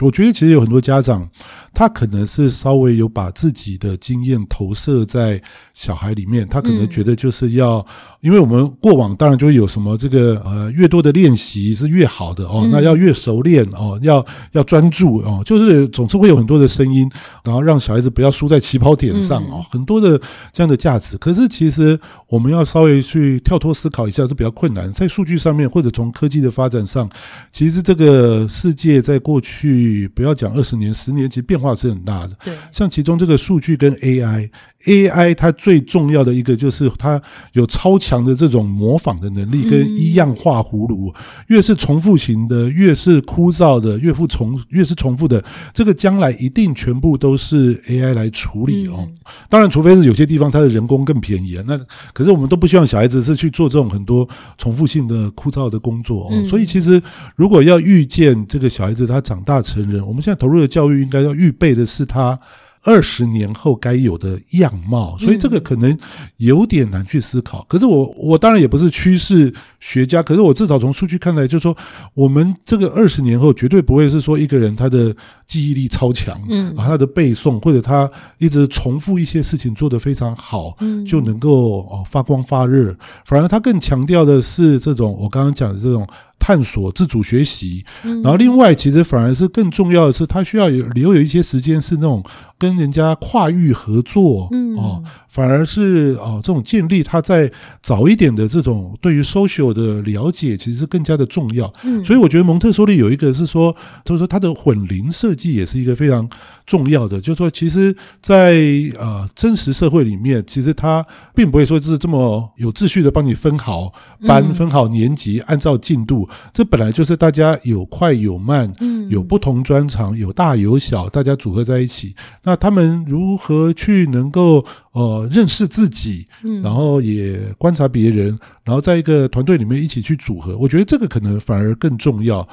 我觉得其实有很多家长，他可能是稍微有把自己的经验投射在小孩里面，他可能觉得就是要，因为我们过往当然就会有什么这个呃，越多的练习是越好的哦，那要越熟练哦，要要专注哦，就是总是会有很多的声音，然后让小孩子不要输在起跑点上哦，很多的这样的价值。可是其实我们要稍微去跳脱思考一下，是比较困难。在数据上面，或者从科技的发展上，其实这个世界在过去。不要讲二十年、十年，其实变化是很大的。对，像其中这个数据跟 AI，AI 它最重要的一个就是它有超强的这种模仿的能力，跟一样画葫芦。越是重复型的，越是枯燥的，越复重越是重复的，这个将来一定全部都是 AI 来处理哦。当然，除非是有些地方它的人工更便宜啊。那可是我们都不希望小孩子是去做这种很多重复性的枯燥的工作哦。所以其实如果要预见这个小孩子他长大。成人，我们现在投入的教育应该要预备的是他二十年后该有的样貌，所以这个可能有点难去思考。可是我我当然也不是趋势学家，可是我至少从数据看来，就是说我们这个二十年后绝对不会是说一个人他的记忆力超强，嗯，他的背诵或者他一直重复一些事情做得非常好，嗯，就能够哦发光发热，反而他更强调的是这种我刚刚讲的这种。探索、自主学习，然后另外，其实反而是更重要的是，他需要有留有一些时间是那种。跟人家跨域合作，嗯哦，反而是哦这种建立他在早一点的这种对于 social 的了解，其实是更加的重要。嗯，所以我觉得蒙特梭利有一个是说，就是说他的混龄设计也是一个非常重要的。就是说，其实，在呃真实社会里面，其实他并不会说就是这么有秩序的帮你分好班、分好年级，按照进度。这本来就是大家有快有慢，嗯，有不同专长，有大有小，大家组合在一起。那他们如何去能够呃认识自己，嗯，然后也观察别人，然后在一个团队里面一起去组合，我觉得这个可能反而更重要。